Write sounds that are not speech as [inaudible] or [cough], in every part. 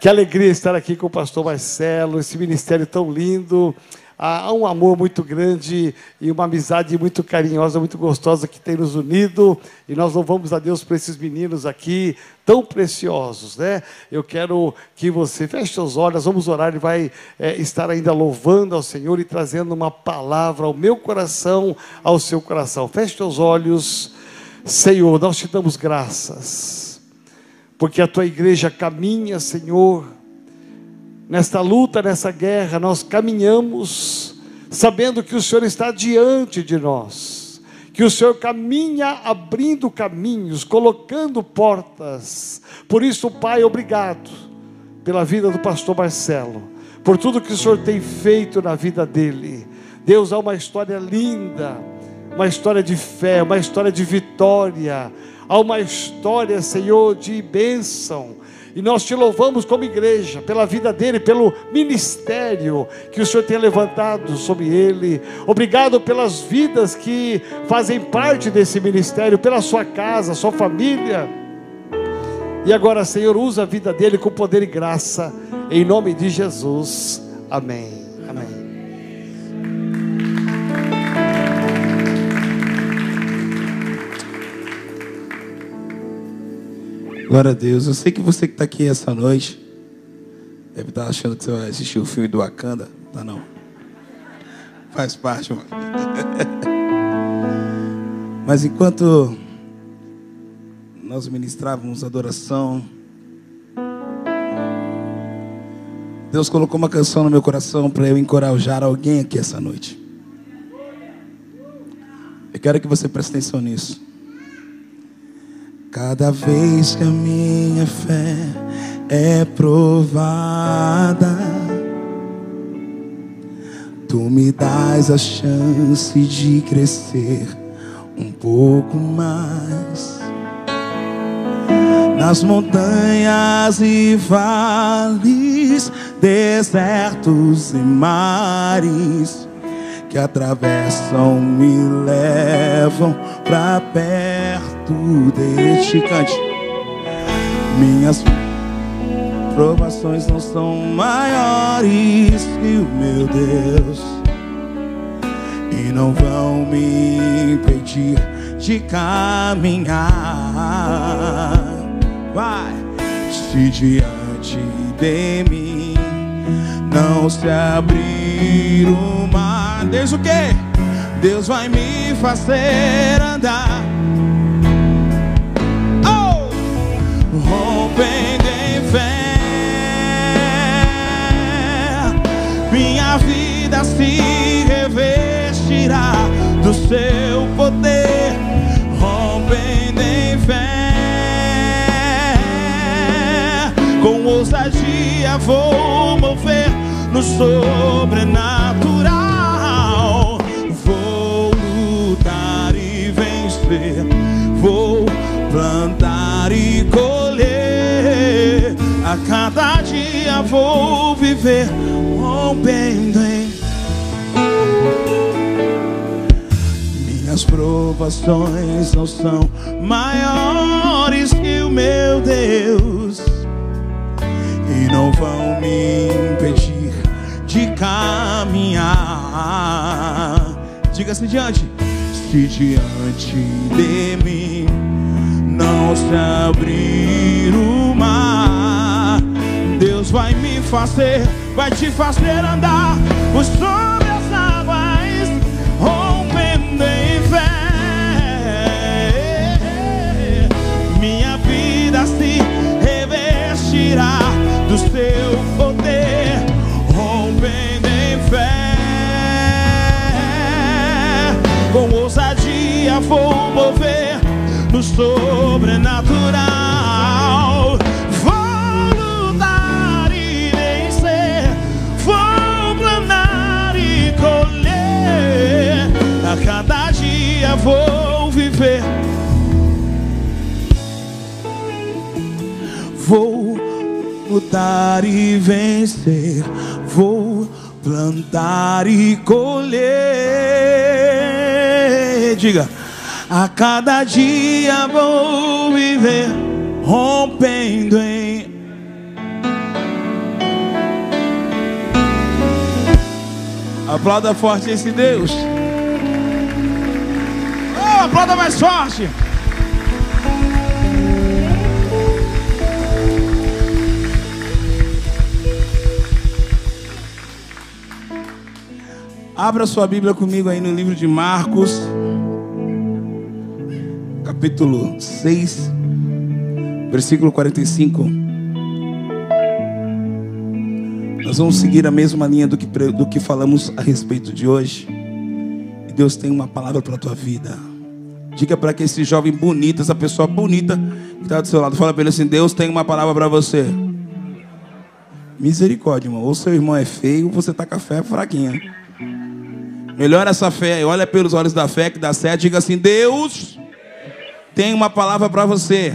Que alegria estar aqui com o pastor Marcelo, esse ministério tão lindo. Há um amor muito grande e uma amizade muito carinhosa, muito gostosa que tem nos unido. E nós louvamos a Deus por esses meninos aqui, tão preciosos, né? Eu quero que você feche seus olhos, vamos orar. Ele vai é, estar ainda louvando ao Senhor e trazendo uma palavra ao meu coração, ao seu coração. Feche seus olhos, Senhor, nós te damos graças, porque a tua igreja caminha, Senhor nesta luta, nessa guerra, nós caminhamos sabendo que o Senhor está diante de nós, que o Senhor caminha abrindo caminhos, colocando portas. Por isso, Pai, obrigado pela vida do pastor Marcelo, por tudo que o Senhor tem feito na vida dele. Deus, há uma história linda, uma história de fé, uma história de vitória, há uma história, Senhor, de bênção e nós te louvamos como igreja, pela vida dele, pelo ministério que o Senhor tem levantado sobre ele. Obrigado pelas vidas que fazem parte desse ministério, pela sua casa, sua família. E agora, Senhor, usa a vida dele com poder e graça, em nome de Jesus. Amém. Glória a Deus. Eu sei que você que está aqui essa noite deve estar tá achando que você vai assistir o filme do Wakanda. Tá não. Faz parte, mano. [laughs] Mas enquanto nós ministrávamos adoração, Deus colocou uma canção no meu coração para eu encorajar alguém aqui essa noite. Eu quero que você preste atenção nisso. Cada vez que a minha fé é provada, tu me dás a chance de crescer um pouco mais. Nas montanhas e vales, desertos e mares que atravessam me levam para perto perto deste cante. Minhas provações não são maiores que o meu Deus e não vão me impedir de caminhar. Vai, se diante de mim não se abrir o mar, Deus o que? Deus vai me fazer andar rompendo em fé. Minha vida se revestirá do seu poder, rompendo em fé. Com ousadia vou mover no sobrenatural. A cada dia vou viver rompendo em minhas provações não são maiores que o meu Deus e não vão me impedir de caminhar. Diga-se diante, se diante de mim não se abrir o mar, Vai me fazer, vai te fazer andar por sobre as águas, rompendo em fé. Minha vida se revestirá do seu poder, rompendo em fé. Com ousadia vou mover no sobrenatural. vou viver. Vou lutar e vencer, vou plantar e colher. Diga, a cada dia vou viver, rompendo em Aplauda forte esse Deus. Oh, aplauda mais forte. Abra sua Bíblia comigo aí no livro de Marcos, capítulo 6, versículo 45. Nós vamos seguir a mesma linha do que, do que falamos a respeito de hoje. E Deus tem uma palavra para a tua vida. Diga para que esse jovem bonito, essa pessoa bonita que está do seu lado, fala para ele assim: Deus tem uma palavra para você. Misericórdia, irmão. Ou seu irmão é feio, ou você está com a fé fraquinha. Melhora essa fé, olha pelos olhos da fé que dá certo. Diga assim: Deus tem uma palavra para você.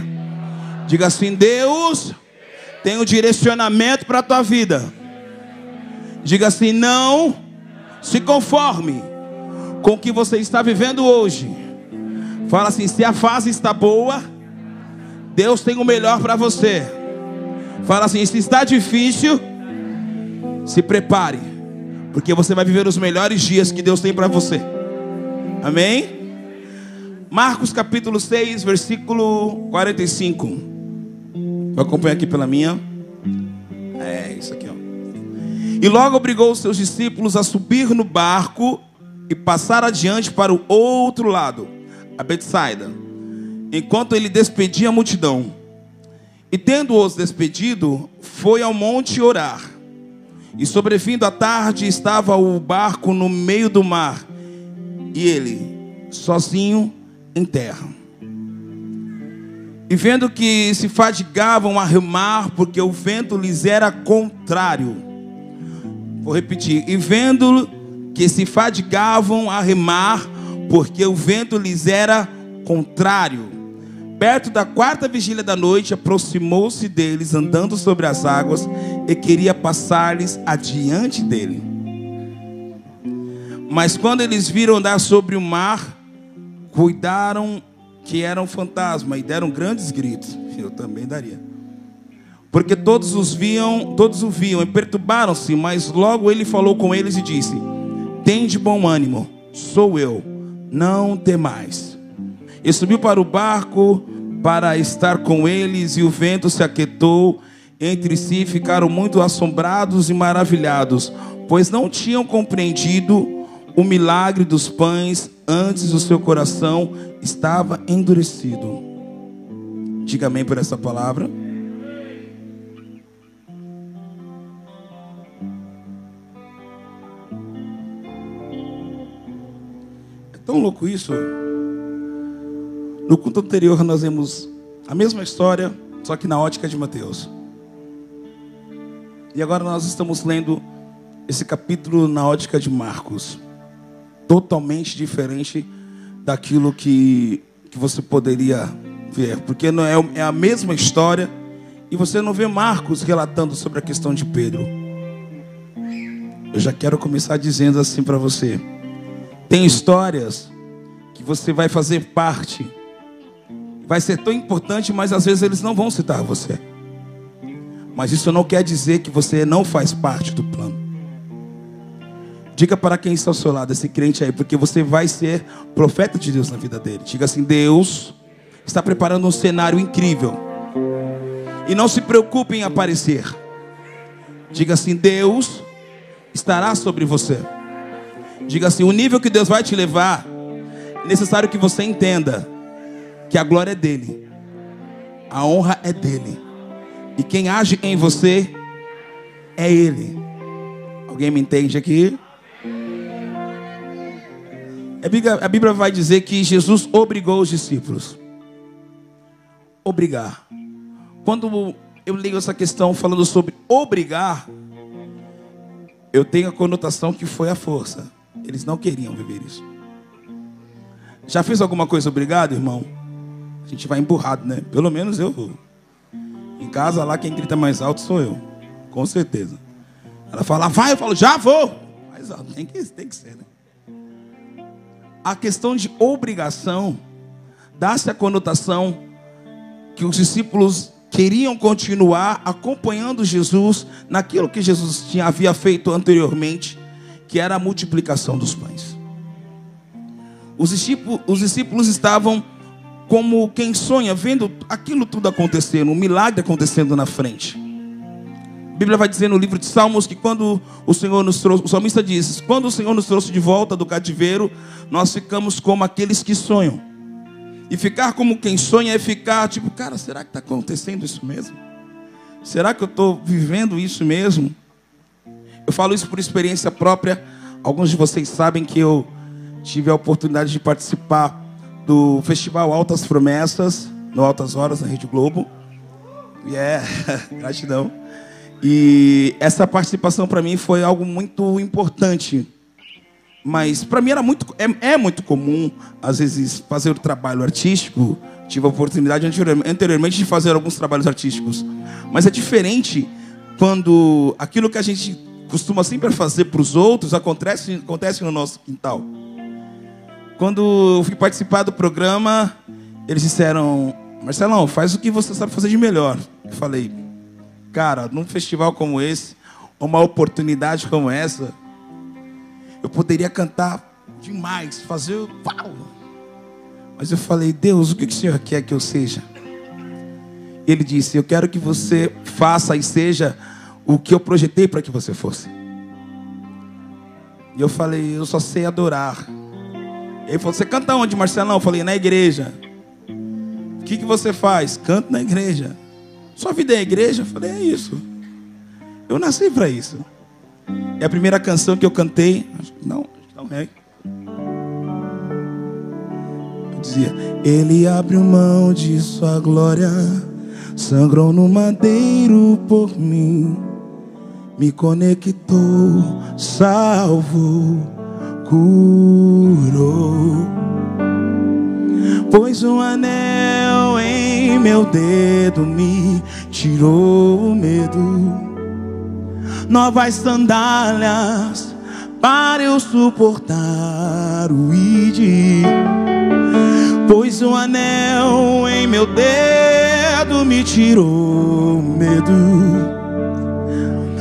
Diga assim: Deus tem um direcionamento para a tua vida. Diga assim: não se conforme com o que você está vivendo hoje. Fala assim: se a fase está boa, Deus tem o melhor para você. Fala assim: se está difícil, se prepare porque você vai viver os melhores dias que Deus tem para você. Amém? Marcos capítulo 6, versículo 45. Vou acompanhar aqui pela minha. É isso aqui, ó. E logo obrigou os seus discípulos a subir no barco e passar adiante para o outro lado, a Betsaida, enquanto ele despedia a multidão. E tendo-os despedido, foi ao monte orar. E sobrevindo a tarde, estava o barco no meio do mar, e ele, sozinho em terra. E vendo que se fadigavam a remar, porque o vento lhes era contrário. Vou repetir. E vendo que se fadigavam a remar, porque o vento lhes era contrário. Perto da quarta vigília da noite, aproximou-se deles, andando sobre as águas, e queria passar-lhes adiante dele. Mas quando eles viram andar sobre o mar, cuidaram que era um fantasma e deram grandes gritos. Eu também daria. Porque todos os viam, todos o viam e perturbaram-se, mas logo ele falou com eles e disse: Tem de bom ânimo, sou eu, não temais. E subiu para o barco para estar com eles, e o vento se aquietou entre si, ficaram muito assombrados e maravilhados, pois não tinham compreendido o milagre dos pães, antes o seu coração estava endurecido. Diga amém por essa palavra. Tão louco isso. No culto anterior nós vemos a mesma história, só que na ótica de Mateus. E agora nós estamos lendo esse capítulo na ótica de Marcos. Totalmente diferente daquilo que, que você poderia ver. Porque não é, é a mesma história e você não vê Marcos relatando sobre a questão de Pedro. Eu já quero começar dizendo assim para você: tem histórias que você vai fazer parte vai ser tão importante, mas às vezes eles não vão citar você. Mas isso não quer dizer que você não faz parte do plano. Diga para quem está ao seu lado, esse crente aí, porque você vai ser profeta de Deus na vida dele. Diga assim: Deus está preparando um cenário incrível. E não se preocupe em aparecer. Diga assim: Deus estará sobre você. Diga assim: o nível que Deus vai te levar, é necessário que você entenda que a glória é dele, a honra é dele, e quem age em você é ele. Alguém me entende aqui? A Bíblia, vai dizer que Jesus obrigou os discípulos. Obrigar. Quando eu leio essa questão falando sobre obrigar, eu tenho a conotação que foi a força. Eles não queriam viver isso. Já fez alguma coisa obrigado, irmão? a gente vai emburrado, né? Pelo menos eu vou. Em casa lá quem grita mais alto sou eu, com certeza. Ela fala, vai, eu falo, já vou. Mais alto, tem que, tem que ser, né? A questão de obrigação dá-se a conotação que os discípulos queriam continuar acompanhando Jesus naquilo que Jesus tinha, havia feito anteriormente, que era a multiplicação dos pães. Os discípulos, os discípulos estavam como quem sonha, vendo aquilo tudo acontecendo, um milagre acontecendo na frente. A Bíblia vai dizer no livro de Salmos que quando o Senhor nos trouxe, o salmista diz: quando o Senhor nos trouxe de volta do cativeiro, nós ficamos como aqueles que sonham. E ficar como quem sonha é ficar tipo, cara, será que está acontecendo isso mesmo? Será que eu estou vivendo isso mesmo? Eu falo isso por experiência própria. Alguns de vocês sabem que eu tive a oportunidade de participar do festival Altas Promessas, no Altas Horas, na Rede Globo. Yeah, é, [laughs] gratidão. E essa participação para mim foi algo muito importante. Mas para mim era muito, é, é, muito comum, às vezes, fazer o trabalho artístico. Tive a oportunidade anteriormente de fazer alguns trabalhos artísticos. Mas é diferente quando aquilo que a gente costuma sempre fazer para os outros acontece, acontece no nosso quintal. Quando eu fui participar do programa, eles disseram: Marcelão, faz o que você sabe fazer de melhor. Eu falei: Cara, num festival como esse, uma oportunidade como essa, eu poderia cantar demais, fazer. Uau! Mas eu falei: Deus, o que o Senhor quer que eu seja? Ele disse: Eu quero que você faça e seja o que eu projetei para que você fosse. E eu falei: Eu só sei adorar. Ele falou: Você canta onde, Marcelão? Eu falei: Na igreja. O que, que você faz? Canto na igreja. Sua vida é igreja? Eu falei: É isso. Eu nasci para isso. É a primeira canção que eu cantei. Não, não é. Eu dizia: Ele abriu mão de sua glória, sangrou no madeiro por mim, me conectou, salvou curou. Pois um anel em meu dedo me tirou o medo. Novas sandálias para eu suportar o id. Pois um anel em meu dedo me tirou o medo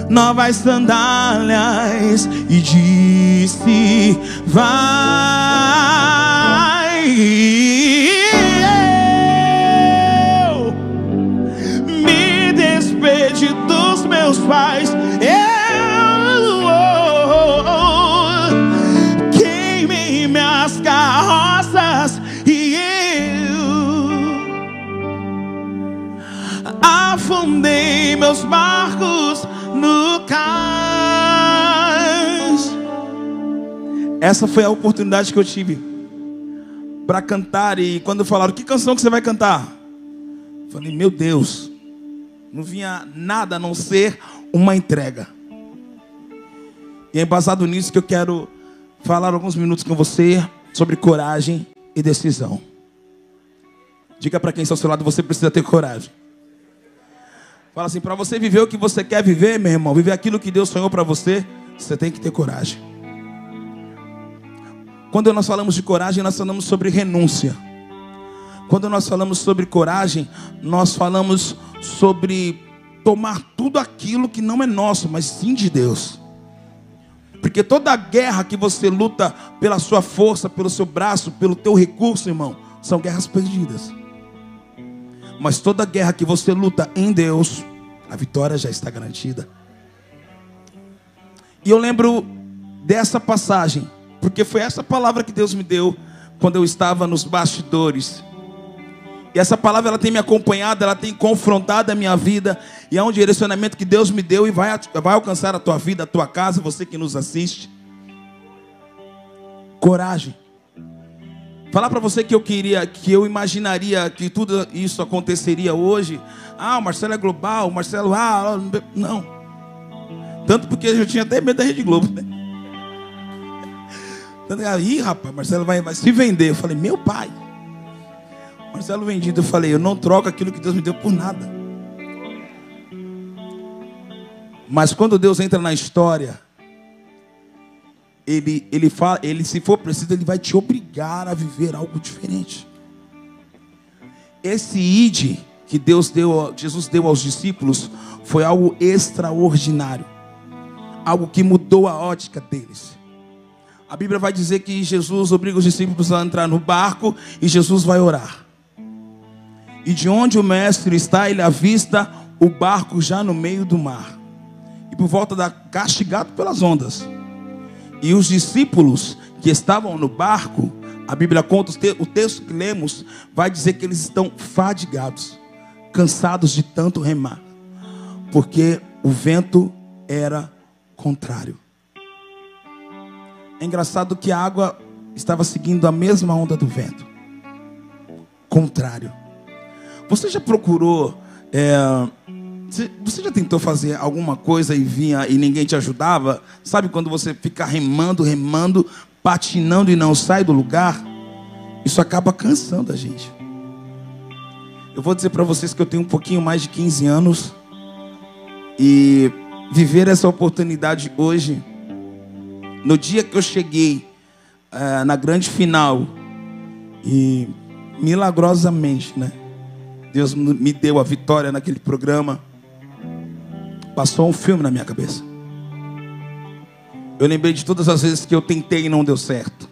novas sandálias e disse: Vai. Eu me despedi dos meus pais. Eu queimei minhas carroças e eu afundei meus barcos no cais. Essa foi a oportunidade que eu tive para cantar. E quando falaram, que canção que você vai cantar? Eu falei, meu Deus, não vinha nada a não ser uma entrega. E é baseado nisso que eu quero falar alguns minutos com você sobre coragem e decisão. Diga para quem está ao seu lado, você precisa ter coragem. Fala assim, para você viver o que você quer viver, meu irmão, viver aquilo que Deus sonhou para você, você tem que ter coragem. Quando nós falamos de coragem, nós falamos sobre renúncia. Quando nós falamos sobre coragem, nós falamos sobre tomar tudo aquilo que não é nosso, mas sim de Deus. Porque toda guerra que você luta pela sua força, pelo seu braço, pelo teu recurso, irmão, são guerras perdidas. Mas toda guerra que você luta em Deus, a vitória já está garantida. E eu lembro dessa passagem, porque foi essa palavra que Deus me deu quando eu estava nos bastidores. E essa palavra ela tem me acompanhado, ela tem confrontado a minha vida, e é um direcionamento que Deus me deu e vai, vai alcançar a tua vida, a tua casa, você que nos assiste. Coragem. Falar para você que eu queria, que eu imaginaria que tudo isso aconteceria hoje. Ah, o Marcelo é global, o Marcelo, ah, não. Tanto porque eu tinha até medo da Rede Globo, né? [laughs] Aí, rapaz, Marcelo vai, vai se vender. Eu falei, meu pai. Marcelo vendido, eu falei, eu não troco aquilo que Deus me deu por nada. Mas quando Deus entra na história, ele, ele fala, ele se for preciso, ele vai te obrigar a viver algo diferente. Esse id que Deus deu, Jesus deu aos discípulos, foi algo extraordinário, algo que mudou a ótica deles. a Bíblia vai dizer que Jesus obriga os discípulos a entrar no barco e Jesus vai orar. E de onde o mestre está, ele avista o barco já no meio do mar. E por volta da castigado pelas ondas. E os discípulos que estavam no barco, a Bíblia conta, o texto que lemos vai dizer que eles estão fadigados, cansados de tanto remar, porque o vento era contrário. É engraçado que a água estava seguindo a mesma onda do vento, contrário. Você já procurou? É, você já tentou fazer alguma coisa e vinha e ninguém te ajudava? Sabe quando você fica remando, remando, patinando e não sai do lugar? Isso acaba cansando a gente. Eu vou dizer para vocês que eu tenho um pouquinho mais de 15 anos e viver essa oportunidade hoje, no dia que eu cheguei uh, na grande final e milagrosamente, né? Deus me deu a vitória naquele programa. Passou um filme na minha cabeça. Eu lembrei de todas as vezes que eu tentei e não deu certo.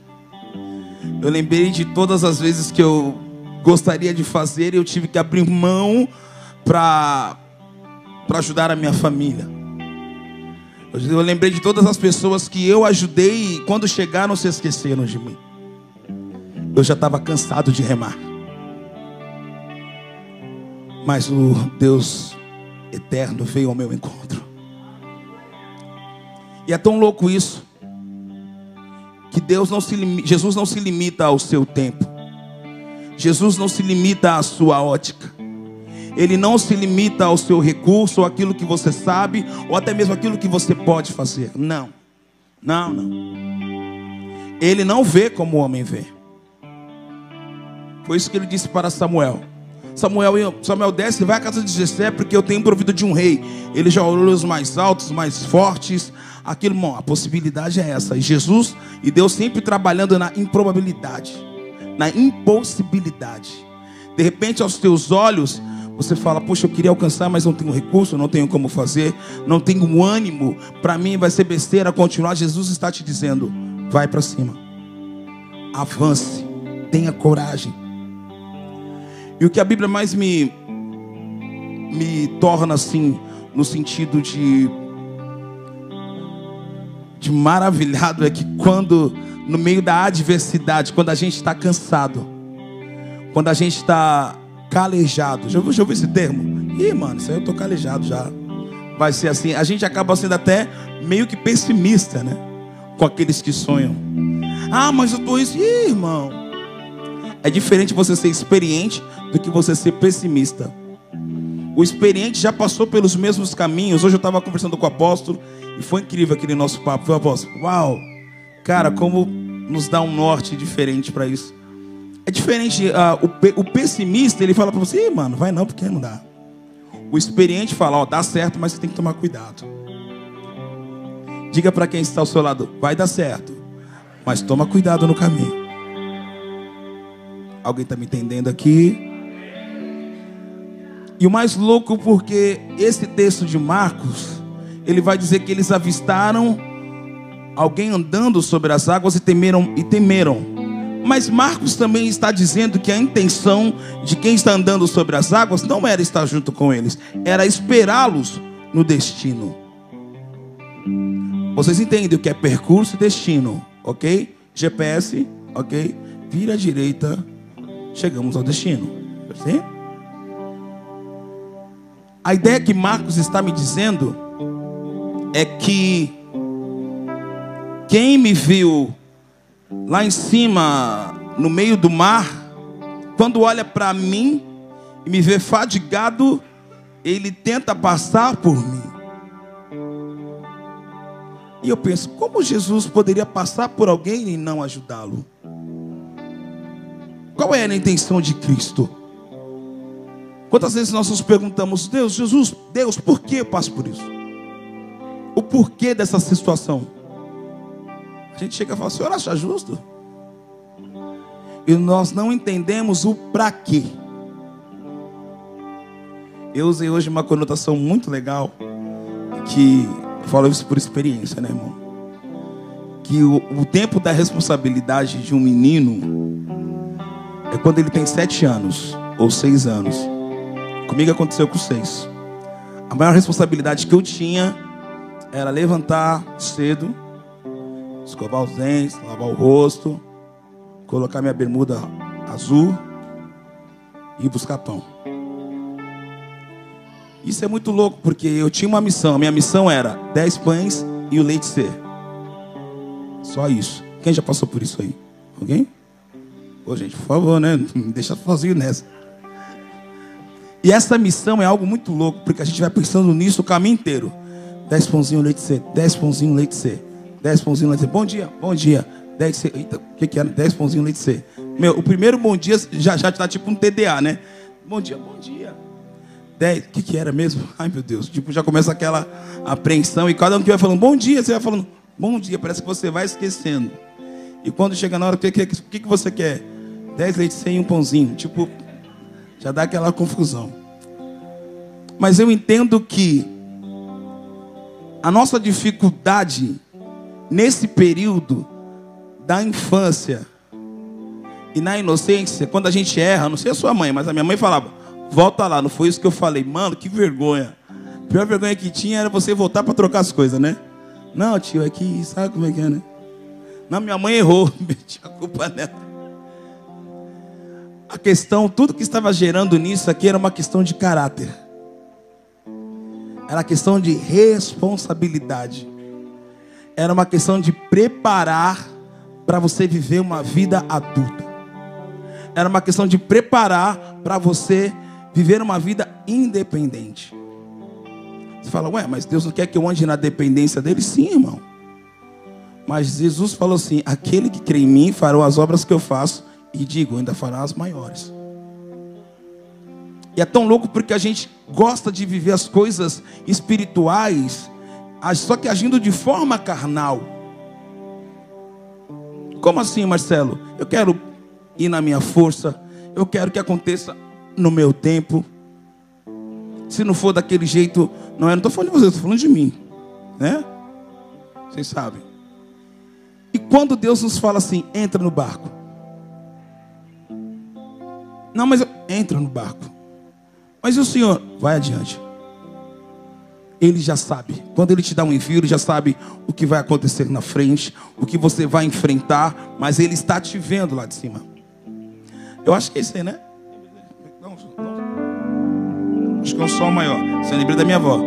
Eu lembrei de todas as vezes que eu gostaria de fazer e eu tive que abrir mão para para ajudar a minha família. Eu lembrei de todas as pessoas que eu ajudei e quando chegaram se esqueceram de mim. Eu já estava cansado de remar. Mas o Deus eterno veio ao meu encontro. E é tão louco isso que Deus não se Jesus não se limita ao seu tempo. Jesus não se limita à sua ótica. Ele não se limita ao seu recurso, ou aquilo que você sabe, ou até mesmo aquilo que você pode fazer. Não. Não, não. Ele não vê como o homem vê. Foi isso que ele disse para Samuel. Samuel, Samuel desce, vai à casa de Jessé, porque eu tenho provido de um rei. Ele já olhou os mais altos, mais fortes. Aquilo, bom, a possibilidade é essa. E Jesus e Deus sempre trabalhando na improbabilidade, na impossibilidade. De repente, aos teus olhos, você fala: Poxa, eu queria alcançar, mas não tenho recurso, não tenho como fazer, não tenho ânimo. Para mim vai ser besteira continuar. Jesus está te dizendo: Vai para cima, avance, tenha coragem. E o que a Bíblia mais me, me torna assim, no sentido de, de maravilhado, é que quando, no meio da adversidade, quando a gente está cansado, quando a gente está calejado, já, já ouviu esse termo? Ih, mano, isso aí eu tô calejado já. Vai ser assim, a gente acaba sendo até meio que pessimista, né? Com aqueles que sonham. Ah, mas eu tô isso. Ih, irmão. É diferente você ser experiente do que você ser pessimista. O experiente já passou pelos mesmos caminhos. Hoje eu estava conversando com o apóstolo e foi incrível aquele nosso papo. Foi apóstolo, uau, cara, como nos dá um norte diferente para isso. É diferente, uh, o, o, pessimista ele fala para você, mano, vai não, porque não dá. O experiente fala, ó, dá certo, mas você tem que tomar cuidado. Diga para quem está ao seu lado, vai dar certo, mas toma cuidado no caminho. Alguém está me entendendo aqui? E o mais louco porque esse texto de Marcos, ele vai dizer que eles avistaram alguém andando sobre as águas e temeram e temeram. Mas Marcos também está dizendo que a intenção de quem está andando sobre as águas não era estar junto com eles, era esperá-los no destino. Vocês entendem o que é percurso e destino, ok? GPS, ok? Vira à direita, chegamos ao destino. Sim? A ideia que Marcos está me dizendo é que quem me viu lá em cima, no meio do mar, quando olha para mim e me vê fadigado, ele tenta passar por mim. E eu penso, como Jesus poderia passar por alguém e não ajudá-lo? Qual era a intenção de Cristo? Quantas vezes nós nos perguntamos, Deus, Jesus, Deus, por que eu passo por isso? O porquê dessa situação? A gente chega e fala, Senhor, acha justo? E nós não entendemos o para quê. Eu usei hoje uma conotação muito legal, que falo isso por experiência, né, irmão? que o, o tempo da responsabilidade de um menino é quando ele tem sete anos ou seis anos. Comigo aconteceu com seis. A maior responsabilidade que eu tinha era levantar cedo, escovar os dentes, lavar o rosto, colocar minha bermuda azul e buscar pão. Isso é muito louco, porque eu tinha uma missão. A minha missão era dez pães e o leite ser. Só isso. Quem já passou por isso aí? Alguém? Ô, gente, por favor, né? Me [laughs] deixa sozinho nessa. E essa missão é algo muito louco, porque a gente vai pensando nisso o caminho inteiro. Dez pãozinhos, leite C. Dez pãozinhos, leite C. Dez pãozinhos, leite C. Bom dia, bom dia. Dez C. Eita, o que, que era? Dez pãozinhos, leite C. Meu, o primeiro bom dia já, já tá tipo um TDA, né? Bom dia, bom dia. Dez. O que, que era mesmo? [laughs] Ai, meu Deus. Tipo, já começa aquela apreensão. E cada um que vai falando bom dia, você vai falando bom dia. Parece que você vai esquecendo. E quando chega na hora, o que, que, que, que você quer? Dez leites sem um pãozinho. Tipo, já dá aquela confusão. Mas eu entendo que a nossa dificuldade nesse período da infância e na inocência, quando a gente erra, não sei a sua mãe, mas a minha mãe falava: volta lá, não foi isso que eu falei, mano, que vergonha. A pior vergonha que tinha era você voltar para trocar as coisas, né? Não, tio, é que sabe como é que é, né? Não, minha mãe errou, [laughs] meti a culpa nela. A questão, tudo que estava gerando nisso aqui era uma questão de caráter. Era questão de responsabilidade. Era uma questão de preparar para você viver uma vida adulta. Era uma questão de preparar para você viver uma vida independente. Você fala, ué, mas Deus não quer que eu ande na dependência dele? Sim, irmão. Mas Jesus falou assim: aquele que crê em mim fará as obras que eu faço e digo, ainda fará as maiores. E é tão louco porque a gente gosta de viver as coisas espirituais, só que agindo de forma carnal. Como assim, Marcelo? Eu quero ir na minha força, eu quero que aconteça no meu tempo. Se não for daquele jeito, não é, não estou falando de você, estou falando de mim, né? Vocês sabem. E quando Deus nos fala assim, entra no barco. Não, mas eu... entra no barco. Mas o Senhor, vai adiante. Ele já sabe. Quando ele te dá um envio, ele já sabe o que vai acontecer na frente, o que você vai enfrentar, mas ele está te vendo lá de cima. Eu acho que é isso aí, né? Acho que é um som maior. Você lembra da minha avó.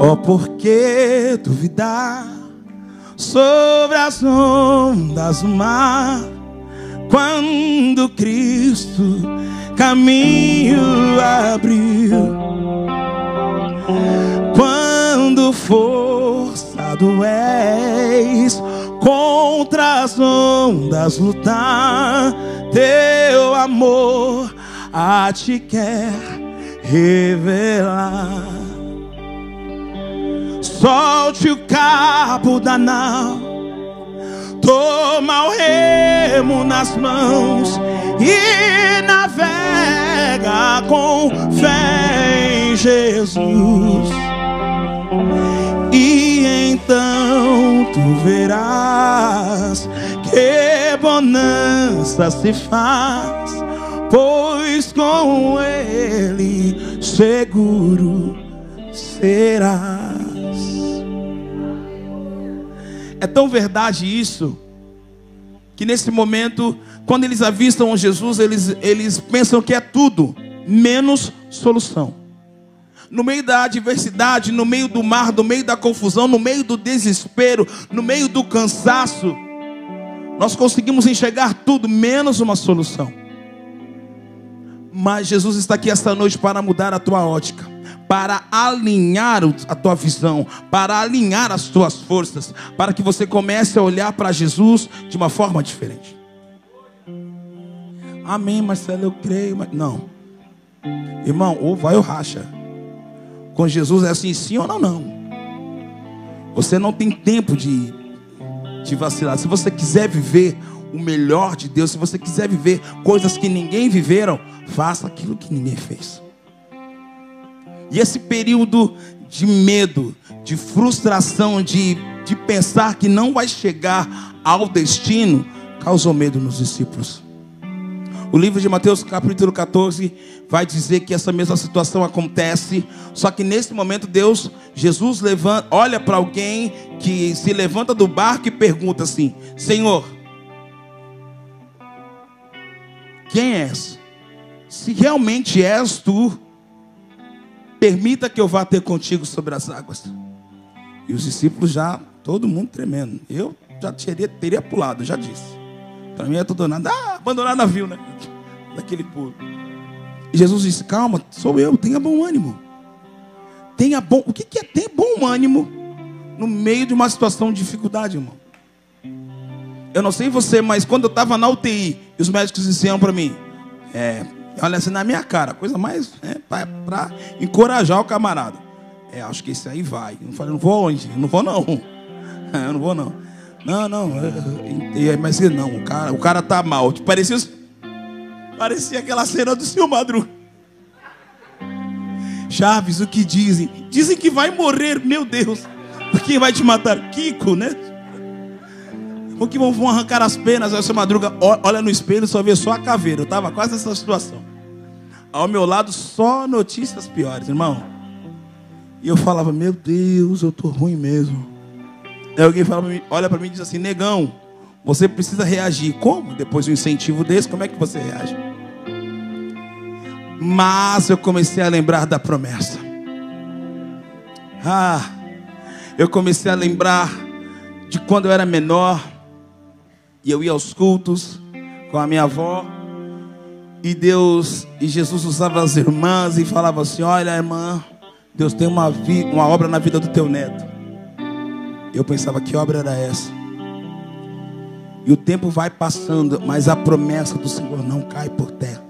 Oh, por que duvidar sobre as ondas do mar? Quando Cristo caminho abriu. Quando forçado és contra as ondas lutar, teu amor a te quer revelar. Solte o cabo da nau, toma o remo nas mãos e navega com fé em Jesus. E então tu verás que bonança se faz, pois com ele seguro serás. É tão verdade isso que nesse momento, quando eles avistam Jesus, eles, eles pensam que é tudo, menos solução. No meio da adversidade, no meio do mar, no meio da confusão, no meio do desespero, no meio do cansaço, nós conseguimos enxergar tudo menos uma solução. Mas Jesus está aqui esta noite para mudar a tua ótica para alinhar a tua visão, para alinhar as tuas forças, para que você comece a olhar para Jesus de uma forma diferente. Amém, Marcelo, eu creio. Mas... Não, irmão, ou vai ou racha. Com Jesus é assim, sim ou não, não. Você não tem tempo de, de vacilar. Se você quiser viver o melhor de Deus, se você quiser viver coisas que ninguém viveram, faça aquilo que ninguém fez. E esse período de medo, de frustração, de, de pensar que não vai chegar ao destino, causou medo nos discípulos. O livro de Mateus, capítulo 14, vai dizer que essa mesma situação acontece, só que nesse momento Deus, Jesus levanta, olha para alguém que se levanta do barco e pergunta assim: Senhor, quem és? Se realmente és tu, permita que eu vá ter contigo sobre as águas. E os discípulos já, todo mundo tremendo. Eu já teria, teria pulado, já disse. Para mim é tudo nada. Ah, abandonar navio, né? [laughs] Daquele pulo. E Jesus disse: Calma, sou eu, tenha bom ânimo. Tenha bom. O que é ter bom ânimo no meio de uma situação de dificuldade, irmão? Eu não sei você, mas quando eu estava na UTI, os médicos diziam para mim: é, olha assim na minha cara, coisa mais é, para encorajar o camarada. É, acho que esse aí vai. Eu falei: Não vou onde? Não vou não. [laughs] Eu não vou não. Não, não. Mas não, o cara, o cara tá mal. Tipo, parecia, parecia aquela cena do seu Madruga. Chaves, o que dizem? Dizem que vai morrer, meu Deus. Quem vai te matar? Kiko, né? O que vão arrancar as penas. Aí o seu Madruga olha no espelho só vê só a caveira. Eu tava quase nessa situação. Ao meu lado, só notícias piores, irmão. E eu falava, meu Deus, eu tô ruim mesmo. Aí alguém fala pra mim, olha para mim e diz assim: negão, você precisa reagir. Como? Depois de um incentivo desse, como é que você reage? Mas eu comecei a lembrar da promessa. Ah, eu comecei a lembrar de quando eu era menor e eu ia aos cultos com a minha avó e Deus e Jesus usava as irmãs e falava assim: Olha, irmã, Deus tem uma, uma obra na vida do teu neto. Eu pensava que obra era essa. E o tempo vai passando, mas a promessa do Senhor não cai por terra.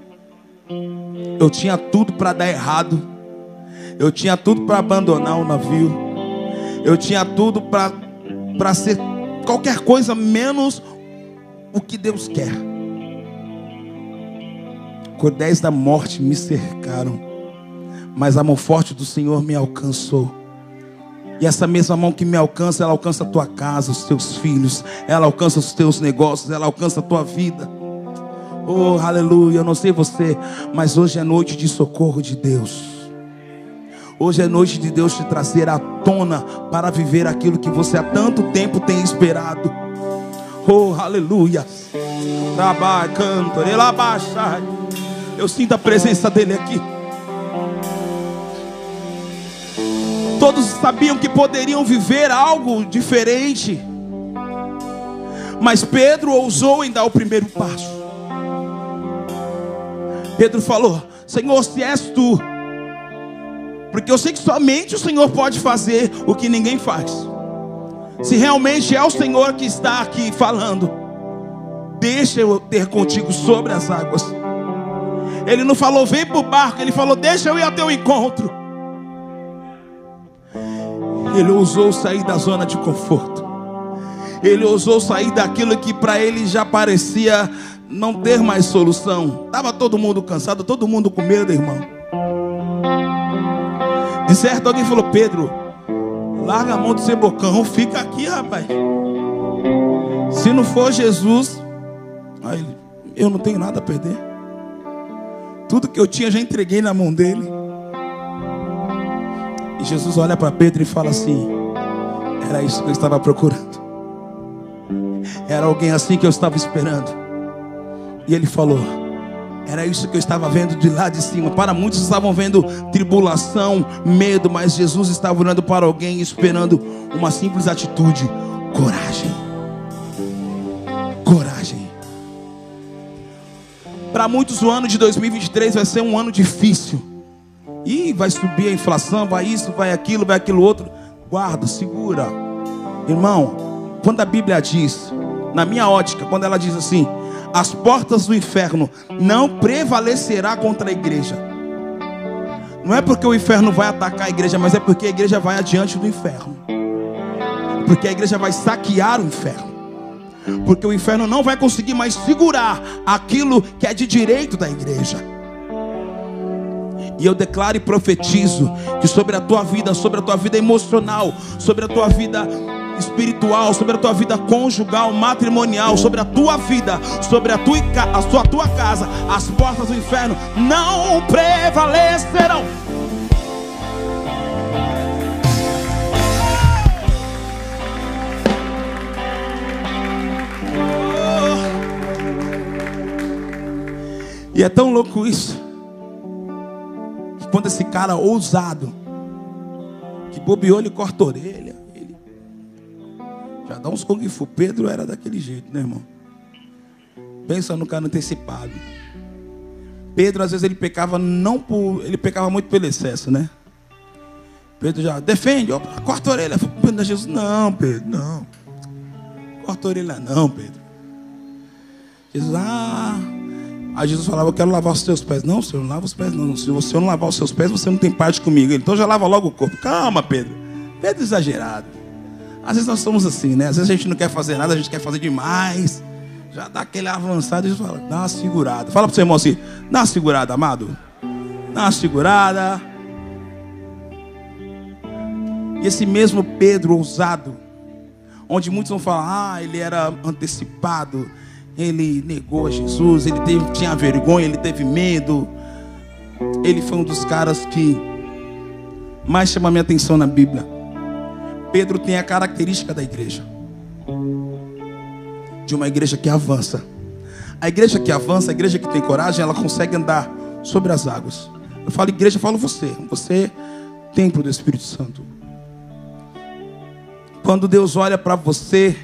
Eu tinha tudo para dar errado. Eu tinha tudo para abandonar o navio. Eu tinha tudo para ser qualquer coisa menos o que Deus quer. Cordéis da morte me cercaram, mas a mão forte do Senhor me alcançou. E essa mesma mão que me alcança, ela alcança a tua casa, os teus filhos, ela alcança os teus negócios, ela alcança a tua vida. Oh, aleluia. Eu não sei você, mas hoje é noite de socorro de Deus. Hoje é noite de Deus te trazer à tona para viver aquilo que você há tanto tempo tem esperado. Oh, aleluia. Eu sinto a presença dele aqui. Todos sabiam que poderiam viver algo diferente. Mas Pedro ousou em dar o primeiro passo. Pedro falou: Senhor, se és tu, porque eu sei que somente o Senhor pode fazer o que ninguém faz. Se realmente é o Senhor que está aqui falando, deixa eu ter contigo sobre as águas. Ele não falou, vem para o barco, ele falou, deixa eu ir ao teu encontro. Ele ousou sair da zona de conforto. Ele ousou sair daquilo que para ele já parecia não ter mais solução. Estava todo mundo cansado, todo mundo com medo, irmão. De certo, alguém falou: Pedro, larga a mão do seu bocão, fica aqui, rapaz. Se não for Jesus, aí, eu não tenho nada a perder. Tudo que eu tinha já entreguei na mão dele. E Jesus olha para Pedro e fala assim: Era isso que eu estava procurando. Era alguém assim que eu estava esperando. E ele falou: Era isso que eu estava vendo de lá de cima. Para muitos estavam vendo tribulação, medo, mas Jesus estava olhando para alguém esperando uma simples atitude: coragem. Coragem. Para muitos, o ano de 2023 vai ser um ano difícil. E vai subir a inflação, vai isso, vai aquilo, vai aquilo outro. Guarda, segura. Irmão, quando a Bíblia diz, na minha ótica, quando ela diz assim: as portas do inferno não prevalecerá contra a igreja. Não é porque o inferno vai atacar a igreja, mas é porque a igreja vai adiante do inferno. Porque a igreja vai saquear o inferno. Porque o inferno não vai conseguir mais segurar aquilo que é de direito da igreja. E eu declaro e profetizo que sobre a tua vida, sobre a tua vida emocional, sobre a tua vida espiritual, sobre a tua vida conjugal, matrimonial, sobre a tua vida, sobre a tua, a sua, tua casa, as portas do inferno não prevalecerão. E é tão louco isso. Que quando esse cara ousado, que bobeou, ele corta a orelha. Já dá uns kung fu. Pedro era daquele jeito, né, irmão? Pensa no cara antecipado. Pedro, às vezes, ele pecava não por. Ele pecava muito pelo excesso, né? Pedro já defende, opa, corta a orelha. Pedro, Jesus, não, Pedro, não. Corta a orelha, não, Pedro. Jesus, ah. Aí Jesus falava, eu quero lavar os teus pés. Não, Senhor, não lava os pés não. Se você não lavar os seus pés, você não tem parte comigo. Então já lava logo o corpo. Calma, Pedro. Pedro exagerado. Às vezes nós somos assim, né? Às vezes a gente não quer fazer nada, a gente quer fazer demais. Já dá aquele avançado e fala, dá uma segurada. Fala para o seu irmão assim, dá uma segurada, amado. Dá uma segurada. E esse mesmo Pedro ousado, onde muitos vão falar, ah, ele era antecipado, ele negou a Jesus, ele teve, tinha vergonha, ele teve medo. Ele foi um dos caras que mais chama minha atenção na Bíblia. Pedro tem a característica da igreja. De uma igreja que avança. A igreja que avança, a igreja que tem coragem, ela consegue andar sobre as águas. Eu falo igreja, eu falo você. Você, templo do Espírito Santo. Quando Deus olha para você,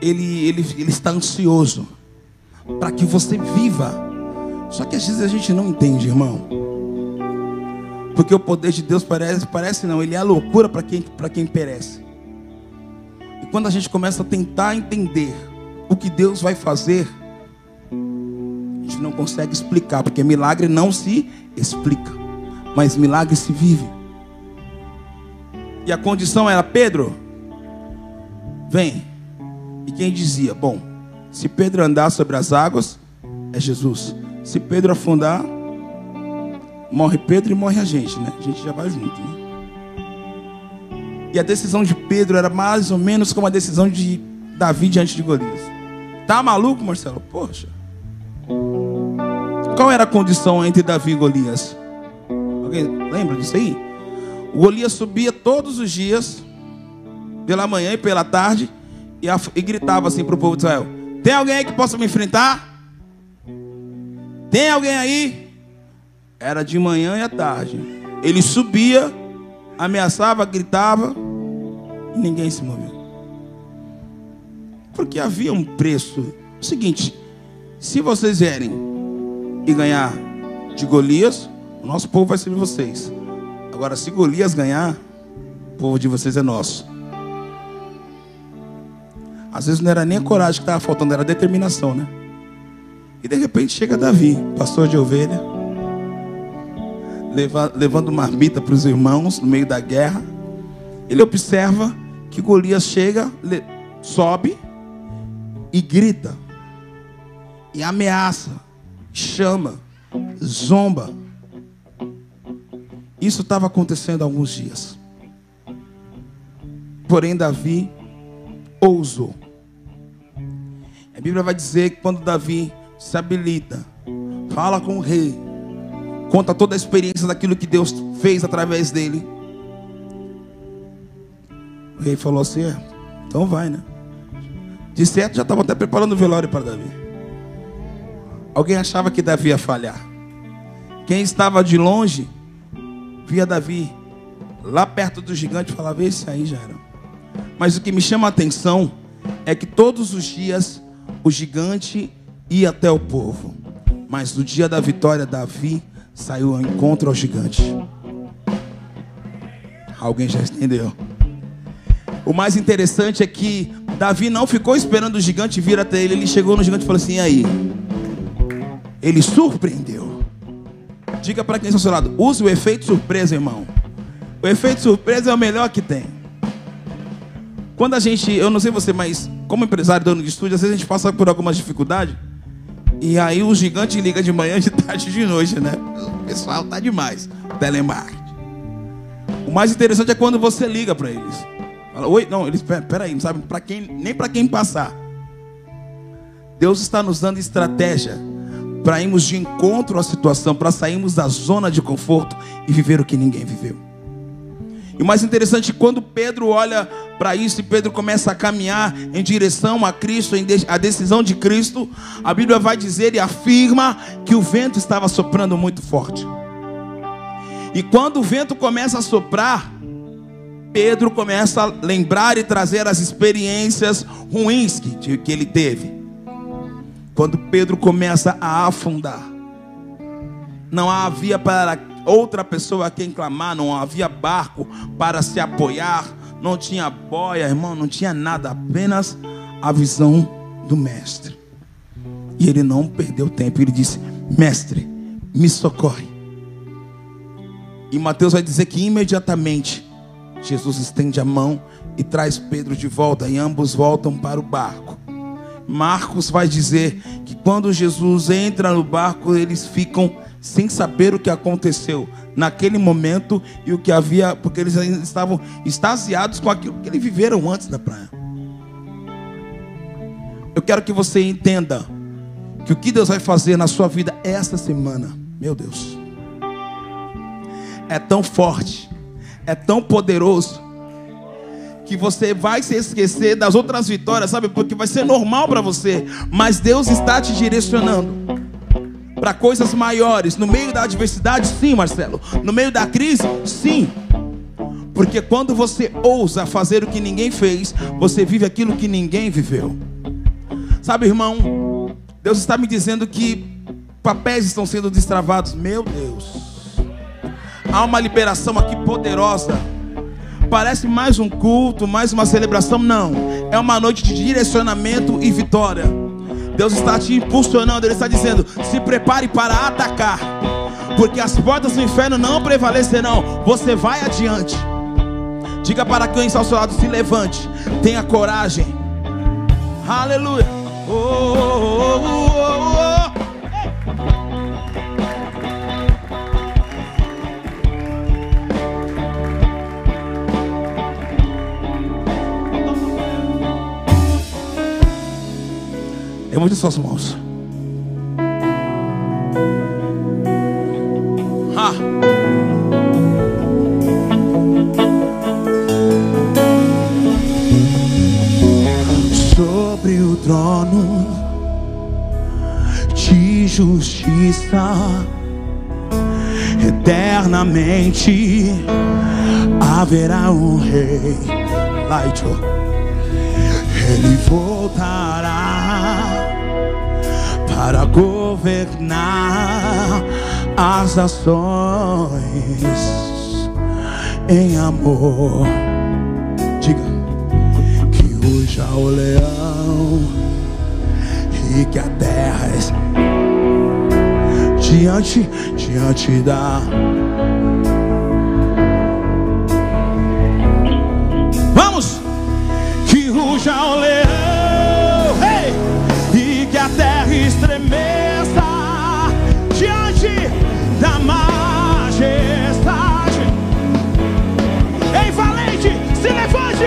ele, ele, ele está ansioso para que você viva. Só que às vezes a gente não entende, irmão. Porque o poder de Deus parece, parece não, ele é a loucura para quem, quem perece. E quando a gente começa a tentar entender o que Deus vai fazer, a gente não consegue explicar, porque milagre não se explica, mas milagre se vive. E a condição era: Pedro, vem, e quem dizia: Bom, se Pedro andar sobre as águas, é Jesus. Se Pedro afundar, morre Pedro e morre a gente, né? A gente já vai junto, né? E a decisão de Pedro era mais ou menos como a decisão de Davi diante de Golias. Tá maluco, Marcelo? Poxa. Qual era a condição entre Davi e Golias? Alguém lembra disso aí? O Golias subia todos os dias, pela manhã e pela tarde, e, e gritava assim para o povo de Israel: Tem alguém aí que possa me enfrentar? Tem alguém aí? Era de manhã e à tarde. Ele subia, ameaçava, gritava e ninguém se moveu. Porque havia um preço. O seguinte: se vocês vierem e ganhar de Golias, o nosso povo vai servir vocês. Agora, se Golias ganhar, o povo de vocês é nosso. Às vezes não era nem a coragem que estava faltando, era a determinação, né? E de repente chega Davi, pastor de ovelha, levando marmita para os irmãos no meio da guerra. Ele observa que Golias chega, sobe e grita, e ameaça, chama, zomba. Isso estava acontecendo há alguns dias. Porém, Davi ousou. A Bíblia vai dizer que quando Davi se habilita, fala com o rei, conta toda a experiência daquilo que Deus fez através dele. O rei falou assim: é, então vai, né? De certo, já estava até preparando o velório para Davi. Alguém achava que Davi ia falhar. Quem estava de longe, via Davi lá perto do gigante, falava: Esse aí já era. Mas o que me chama a atenção é que todos os dias o gigante ia até o povo. Mas no dia da vitória, Davi saiu ao encontro ao gigante. Alguém já entendeu? O mais interessante é que Davi não ficou esperando o gigante vir até ele. Ele chegou no gigante e falou assim: e aí? Ele surpreendeu. Diga para quem está ao seu lado: use o efeito surpresa, irmão. O efeito surpresa é o melhor que tem. Quando a gente, eu não sei você, mas como empresário dono de estúdio, às vezes a gente passa por algumas dificuldades E aí o gigante liga de manhã, de tarde de noite, né? O pessoal tá demais. Telemarketing. O mais interessante é quando você liga para eles. Fala, oi, não, eles, peraí, não sabe para quem, nem para quem passar. Deus está nos dando estratégia para irmos de encontro à situação, para sairmos da zona de conforto e viver o que ninguém viveu. E o mais interessante, quando Pedro olha para isso e Pedro começa a caminhar em direção a Cristo, a decisão de Cristo, a Bíblia vai dizer e afirma que o vento estava soprando muito forte. E quando o vento começa a soprar, Pedro começa a lembrar e trazer as experiências ruins que, que ele teve. Quando Pedro começa a afundar, não havia para outra pessoa a quem clamar, não havia barco para se apoiar, não tinha boia, irmão, não tinha nada, apenas a visão do mestre. E ele não perdeu tempo, ele disse: Mestre, me socorre. E Mateus vai dizer que imediatamente Jesus estende a mão e traz Pedro de volta, e ambos voltam para o barco. Marcos vai dizer que quando Jesus entra no barco, eles ficam sem saber o que aconteceu naquele momento e o que havia, porque eles estavam extasiados com aquilo que eles viveram antes da praia. Eu quero que você entenda que o que Deus vai fazer na sua vida esta semana, meu Deus, é tão forte, é tão poderoso, que você vai se esquecer das outras vitórias, sabe? Porque vai ser normal para você, mas Deus está te direcionando para coisas maiores. No meio da adversidade, sim, Marcelo. No meio da crise, sim. Porque quando você ousa fazer o que ninguém fez, você vive aquilo que ninguém viveu. Sabe, irmão, Deus está me dizendo que papéis estão sendo destravados. Meu Deus. Há uma liberação aqui poderosa. Parece mais um culto, mais uma celebração. Não. É uma noite de direcionamento e vitória. Deus está te impulsionando, Ele está dizendo: se prepare para atacar, porque as portas do inferno não prevalecerão. Você vai adiante. Diga para quem está ao seu lado: se levante, tenha coragem. Aleluia. Oh, oh, oh, Levante suas mãos. Ah. Sobre o trono de justiça, eternamente haverá um rei. Light, ele voltará para governar as ações em amor. Diga que hoje o leão e que a terra é diante, diante da estremeça diante da majestade. Ei, valente, se levante,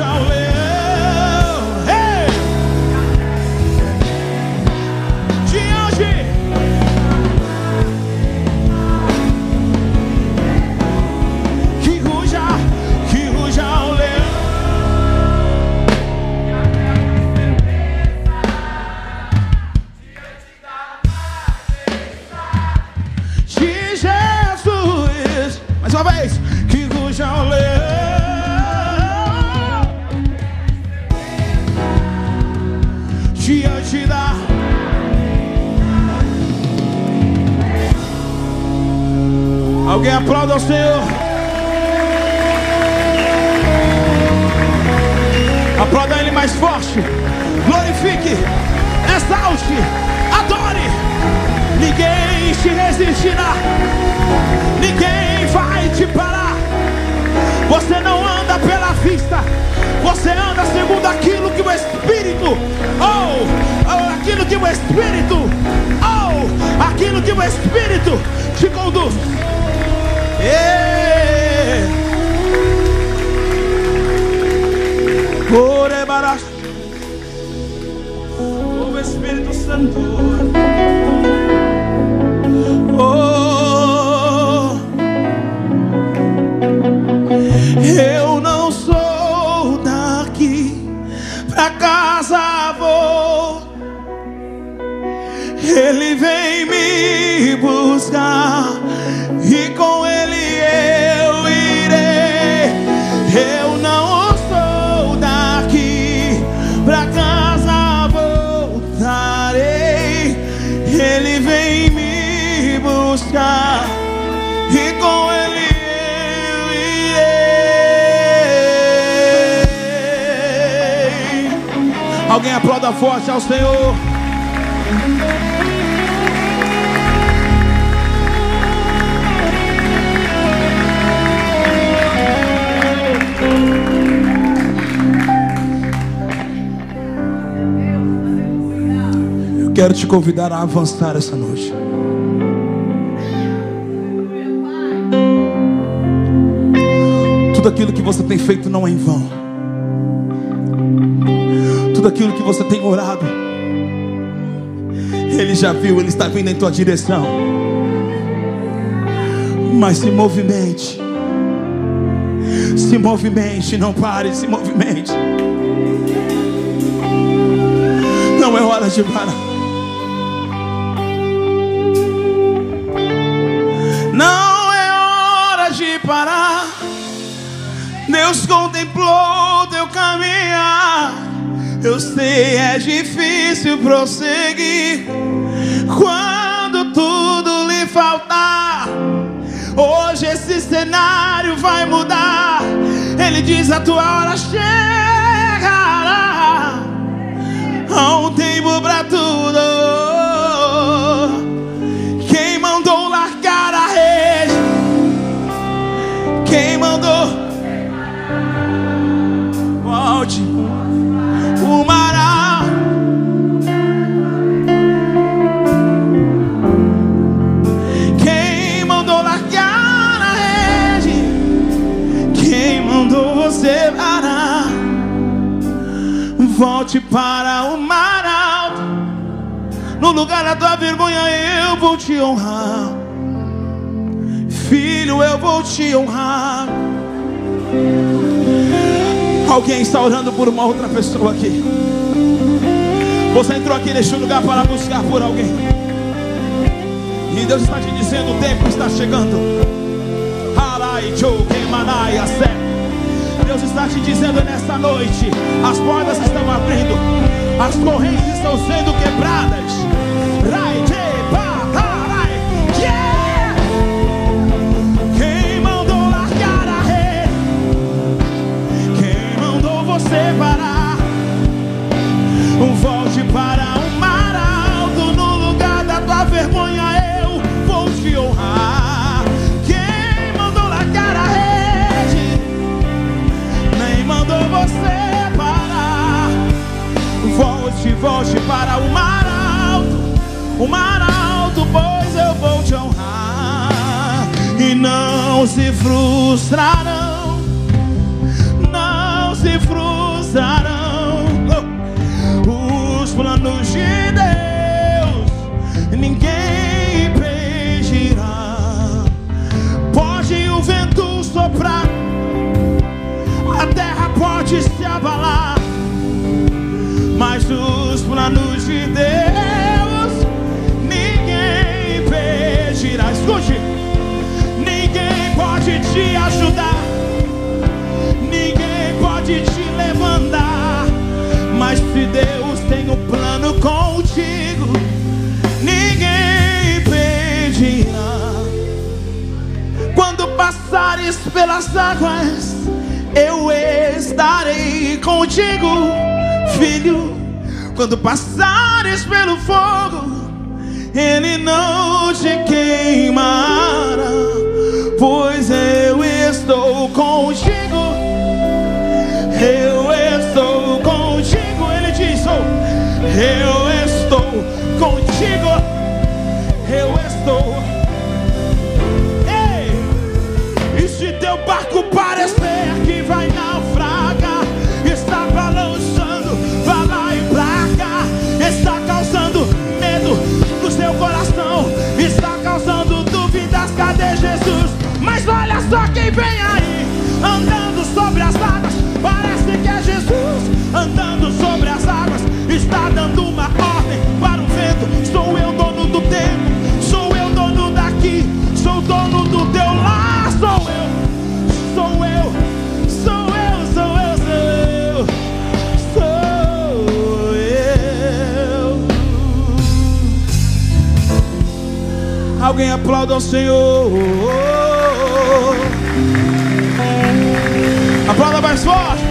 que ruja Ele vem me buscar e com ele eu irei. Eu não sou daqui, pra casa voltarei. Ele vem me buscar e com ele eu irei. Alguém aplauda forte ao Senhor. Quero te convidar a avançar essa noite. Tudo aquilo que você tem feito não é em vão. Tudo aquilo que você tem orado, Ele já viu, Ele está vindo em tua direção. Mas se movimente, se movimente, não pare, se movimente. Não é hora de parar. Deus contemplou teu caminhar. Eu sei, é difícil prosseguir quando tudo lhe faltar. Hoje esse cenário vai mudar. Ele diz: a tua hora chegará. Há um tempo pra tudo. Volte para o mar alto. No lugar da tua vergonha eu vou te honrar. Filho, eu vou te honrar. Alguém está orando por uma outra pessoa aqui. Você entrou aqui neste lugar para buscar por alguém. E Deus está te dizendo: o tempo está chegando. Harai, choke, manai, asé. Está te dizendo nesta noite: as portas estão abrindo, as correntes estão sendo quebradas. te volte para o mar alto, o mar alto, pois eu vou te honrar. E não se frustrarão, não se frustrarão os planos de Deus, ninguém impedirá. Pode o vento soprar, a terra pode se abalar os planos de Deus, ninguém impedirá. Escute, ninguém pode te ajudar, ninguém pode te levantar, mas se Deus tem um plano contigo, ninguém impedirá. Quando passares pelas águas, eu estarei contigo, filho. Quando passares pelo fogo, ele não te queimará, pois eu estou contigo. Eu estou contigo, ele diz: oh, Eu Ao Senhor. Aplauda mais forte.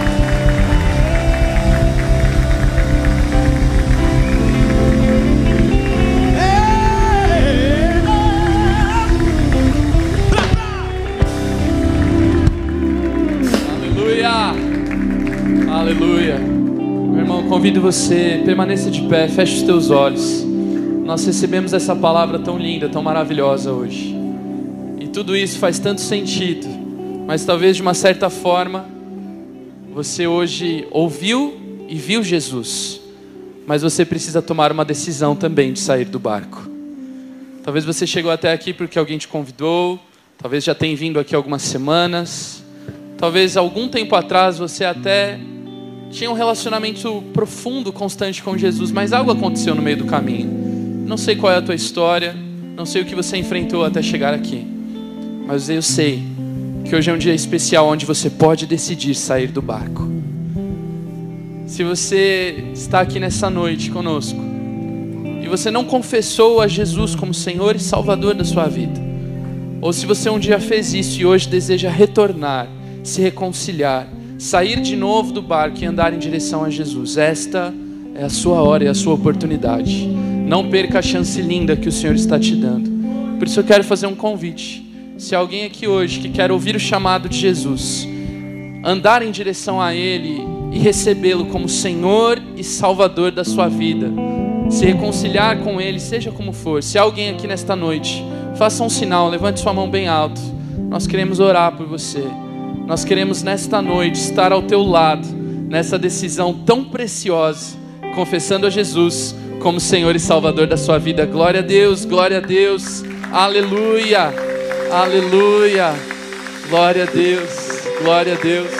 Aleluia! Meu irmão, convido você, permaneça de pé, feche os teus olhos. Nós recebemos essa palavra tão linda, tão maravilhosa hoje. E tudo isso faz tanto sentido, mas talvez de uma certa forma você hoje ouviu e viu Jesus, mas você precisa tomar uma decisão também de sair do barco. Talvez você chegou até aqui porque alguém te convidou, talvez já tenha vindo aqui algumas semanas, talvez algum tempo atrás você até tinha um relacionamento profundo, constante com Jesus, mas algo aconteceu no meio do caminho. Não sei qual é a tua história, não sei o que você enfrentou até chegar aqui, mas eu sei que hoje é um dia especial onde você pode decidir sair do barco. Se você está aqui nessa noite conosco e você não confessou a Jesus como Senhor e Salvador da sua vida, ou se você um dia fez isso e hoje deseja retornar, se reconciliar, sair de novo do barco e andar em direção a Jesus, esta é a sua hora e a sua oportunidade. Não perca a chance linda que o Senhor está te dando. Por isso eu quero fazer um convite. Se alguém aqui hoje que quer ouvir o chamado de Jesus, andar em direção a Ele e recebê-lo como Senhor e Salvador da sua vida, se reconciliar com Ele, seja como for. Se alguém aqui nesta noite, faça um sinal, levante sua mão bem alto. Nós queremos orar por você. Nós queremos nesta noite estar ao teu lado, nessa decisão tão preciosa, confessando a Jesus como Senhor e Salvador da sua vida. Glória a Deus, glória a Deus, aleluia, aleluia, glória a Deus, glória a Deus.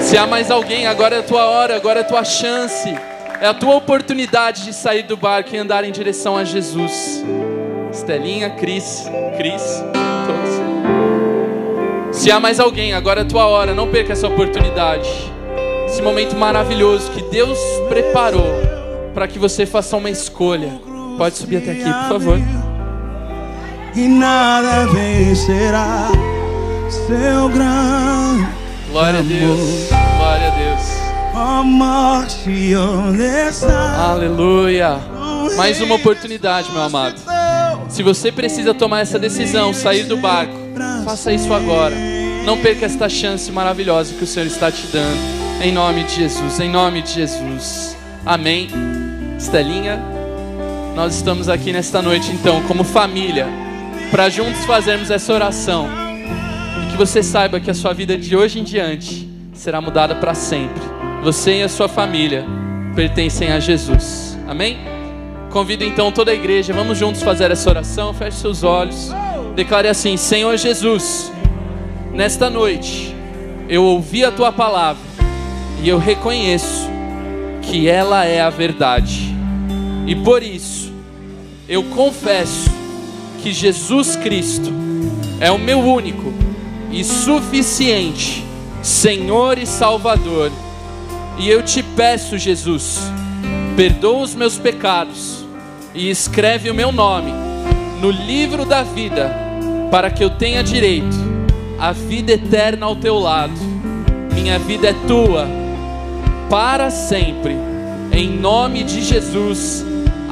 Se há mais alguém, agora é a tua hora, agora é a tua chance, é a tua oportunidade de sair do barco e andar em direção a Jesus. Estelinha, Cris, Cris, todos. Se há mais alguém, agora é a tua hora, não perca essa oportunidade. Esse momento maravilhoso que Deus preparou para que você faça uma escolha. Pode subir até aqui, por favor. E nada vencerá seu grande Glória a Deus. Glória a Deus. a morte. Aleluia. Mais uma oportunidade, meu amado. Se você precisa tomar essa decisão, sair do barco, faça isso agora. Não perca esta chance maravilhosa que o Senhor está te dando. Em nome de Jesus, em nome de Jesus. Amém. Estelinha, nós estamos aqui nesta noite então, como família, para juntos fazermos essa oração. E que você saiba que a sua vida de hoje em diante será mudada para sempre. Você e a sua família pertencem a Jesus. Amém? Convido então toda a igreja, vamos juntos fazer essa oração. Feche seus olhos. Declare assim: Senhor Jesus, nesta noite eu ouvi a tua palavra e eu reconheço que ela é a verdade. E por isso eu confesso que Jesus Cristo é o meu único e suficiente Senhor e Salvador. E eu te peço, Jesus, perdoa os meus pecados e escreve o meu nome no livro da vida, para que eu tenha direito à vida eterna ao teu lado. Minha vida é tua para sempre. Em nome de Jesus.